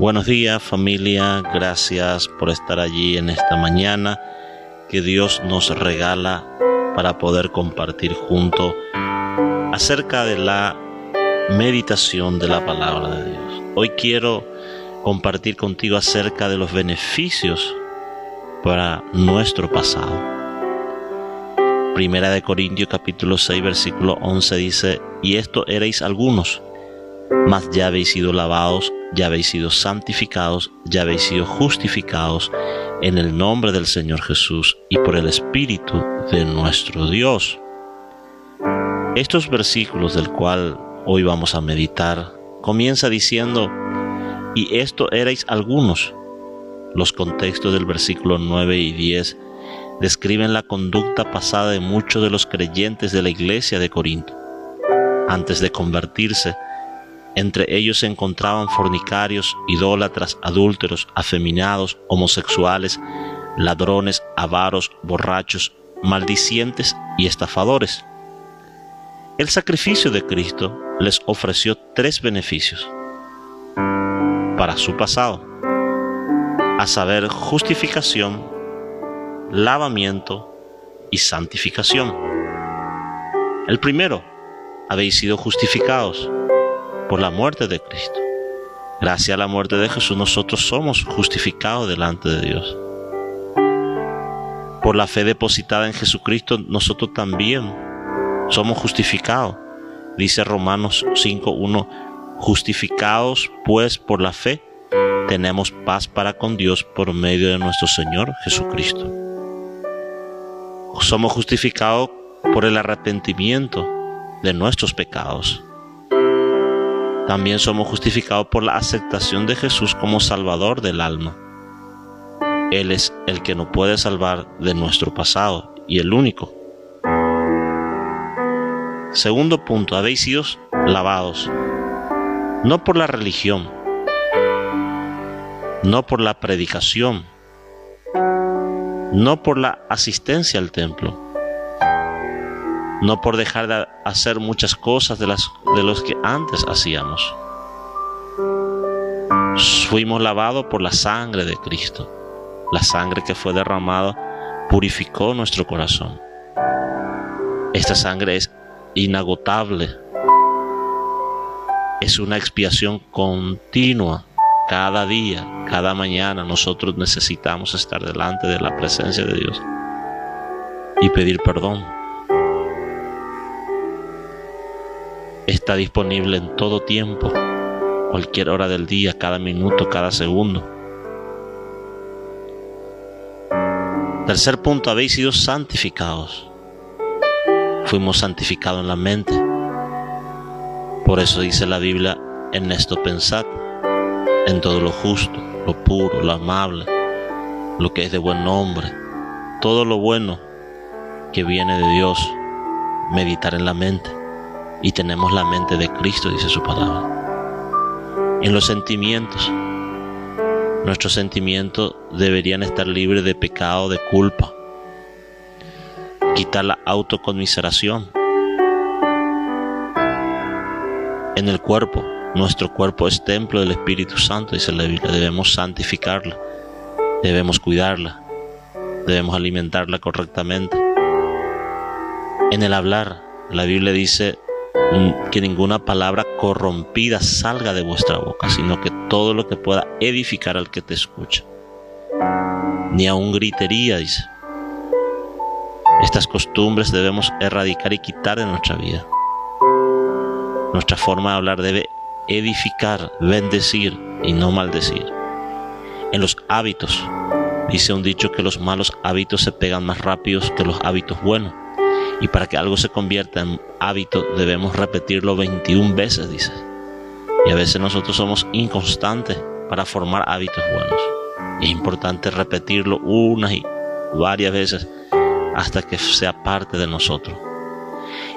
Buenos días familia, gracias por estar allí en esta mañana que Dios nos regala para poder compartir junto acerca de la meditación de la palabra de Dios. Hoy quiero compartir contigo acerca de los beneficios para nuestro pasado. Primera de Corintios capítulo 6 versículo 11 dice, y esto erais algunos, mas ya habéis sido lavados ya habéis sido santificados, ya habéis sido justificados en el nombre del Señor Jesús y por el Espíritu de nuestro Dios. Estos versículos del cual hoy vamos a meditar comienza diciendo, y esto erais algunos. Los contextos del versículo 9 y 10 describen la conducta pasada de muchos de los creyentes de la iglesia de Corinto. Antes de convertirse, entre ellos se encontraban fornicarios, idólatras, adúlteros, afeminados, homosexuales, ladrones, avaros, borrachos, maldicientes y estafadores. El sacrificio de Cristo les ofreció tres beneficios para su pasado, a saber, justificación, lavamiento y santificación. El primero, habéis sido justificados por la muerte de Cristo. Gracias a la muerte de Jesús nosotros somos justificados delante de Dios. Por la fe depositada en Jesucristo nosotros también somos justificados. Dice Romanos 5.1, justificados pues por la fe, tenemos paz para con Dios por medio de nuestro Señor Jesucristo. Somos justificados por el arrepentimiento de nuestros pecados también somos justificados por la aceptación de Jesús como Salvador del alma. Él es el que nos puede salvar de nuestro pasado y el único. Segundo punto, habéis sido lavados, no por la religión, no por la predicación, no por la asistencia al templo, no por dejar de hacer muchas cosas de las de los que antes hacíamos. Fuimos lavados por la sangre de Cristo. La sangre que fue derramada purificó nuestro corazón. Esta sangre es inagotable. Es una expiación continua. Cada día, cada mañana nosotros necesitamos estar delante de la presencia de Dios y pedir perdón está disponible en todo tiempo, cualquier hora del día, cada minuto, cada segundo. Tercer punto, habéis sido santificados. Fuimos santificados en la mente. Por eso dice la Biblia, en esto pensad, en todo lo justo, lo puro, lo amable, lo que es de buen nombre, todo lo bueno que viene de Dios, meditar en la mente y tenemos la mente de Cristo, dice su palabra. En los sentimientos, nuestros sentimientos deberían estar libres de pecado, de culpa. Quitar la autoconmiseración. En el cuerpo, nuestro cuerpo es templo del Espíritu Santo, dice la Biblia. Debemos santificarla, debemos cuidarla, debemos alimentarla correctamente. En el hablar, la Biblia dice, que ninguna palabra corrompida salga de vuestra boca, sino que todo lo que pueda edificar al que te escucha. Ni aun gritería, dice. Estas costumbres debemos erradicar y quitar de nuestra vida. Nuestra forma de hablar debe edificar, bendecir y no maldecir. En los hábitos, dice un dicho que los malos hábitos se pegan más rápidos que los hábitos buenos. Y para que algo se convierta en hábito debemos repetirlo 21 veces, dice. Y a veces nosotros somos inconstantes para formar hábitos buenos. Es importante repetirlo unas y varias veces hasta que sea parte de nosotros.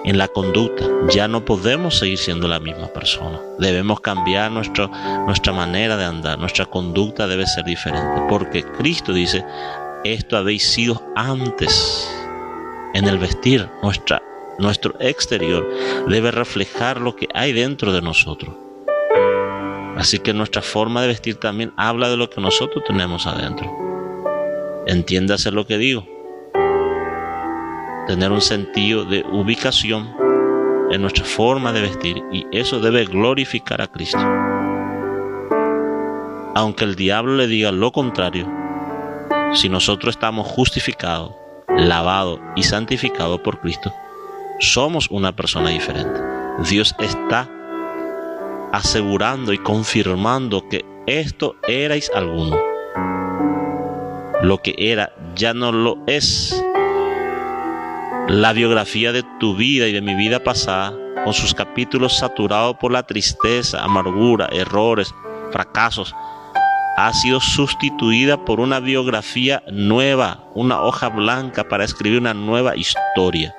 En la conducta ya no podemos seguir siendo la misma persona. Debemos cambiar nuestra manera de andar. Nuestra conducta debe ser diferente. Porque Cristo dice, esto habéis sido antes en el vestir, nuestra, nuestro exterior debe reflejar lo que hay dentro de nosotros. Así que nuestra forma de vestir también habla de lo que nosotros tenemos adentro. Entiéndase lo que digo. Tener un sentido de ubicación en nuestra forma de vestir y eso debe glorificar a Cristo. Aunque el diablo le diga lo contrario, si nosotros estamos justificados, lavados y santificados por Cristo, somos una persona diferente. Dios está asegurando y confirmando que esto erais alguno. Lo que era ya no lo es. La biografía de tu vida y de mi vida pasada, con sus capítulos saturados por la tristeza, amargura, errores, fracasos, ha sido sustituida por una biografía nueva, una hoja blanca para escribir una nueva historia.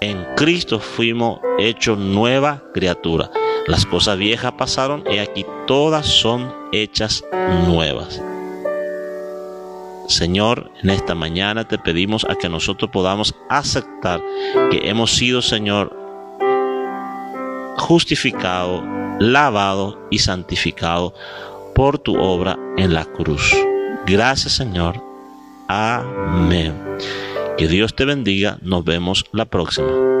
En Cristo fuimos hechos nueva criatura. Las cosas viejas pasaron y aquí todas son hechas nuevas. Señor, en esta mañana te pedimos a que nosotros podamos aceptar que hemos sido, Señor, justificado, lavado y santificado por tu obra en la cruz. Gracias, Señor. Amén. Que Dios te bendiga. Nos vemos la próxima.